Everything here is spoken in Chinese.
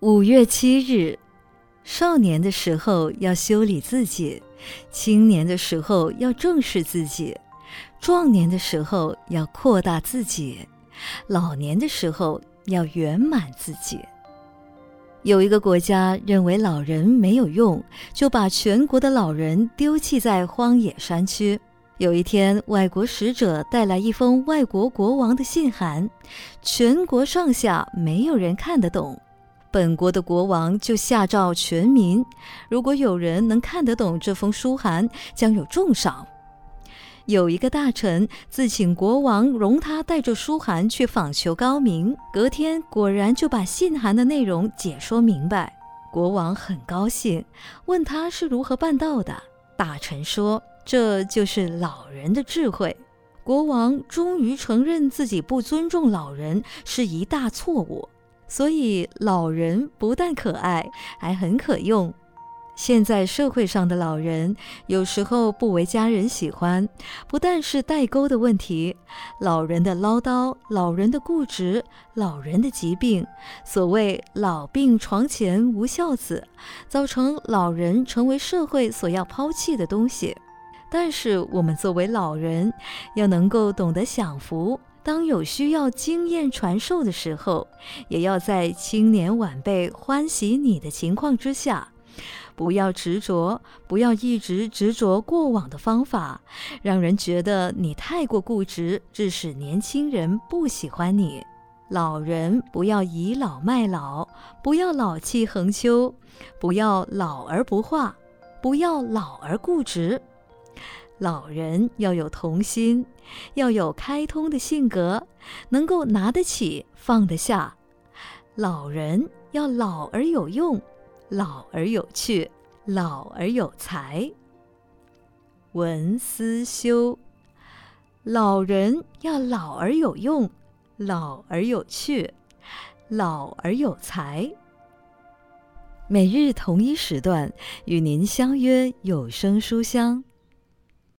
五月七日，少年的时候要修理自己，青年的时候要正视自己，壮年的时候要扩大自己，老年的时候要圆满自己。有一个国家认为老人没有用，就把全国的老人丢弃在荒野山区。有一天，外国使者带来一封外国国王的信函，全国上下没有人看得懂。本国的国王就下诏全民：如果有人能看得懂这封书函，将有重赏。有一个大臣自请国王容他带着书函去访求高明，隔天果然就把信函的内容解说明白。国王很高兴，问他是如何办到的。大臣说：“这就是老人的智慧。”国王终于承认自己不尊重老人是一大错误。所以，老人不但可爱，还很可用。现在社会上的老人有时候不为家人喜欢，不但是代沟的问题，老人的唠叨、老人的固执、老人的疾病，所谓“老病床前无孝子”，造成老人成为社会所要抛弃的东西。但是，我们作为老人，要能够懂得享福。当有需要经验传授的时候，也要在青年晚辈欢喜你的情况之下，不要执着，不要一直执着过往的方法，让人觉得你太过固执，致使年轻人不喜欢你。老人不要倚老卖老，不要老气横秋，不要老而不化，不要老而固执。老人要有童心，要有开通的性格，能够拿得起放得下。老人要老而有用，老而有趣，老而有才。文思修，老人要老而有用，老而有趣，老而有才。每日同一时段与您相约有声书香。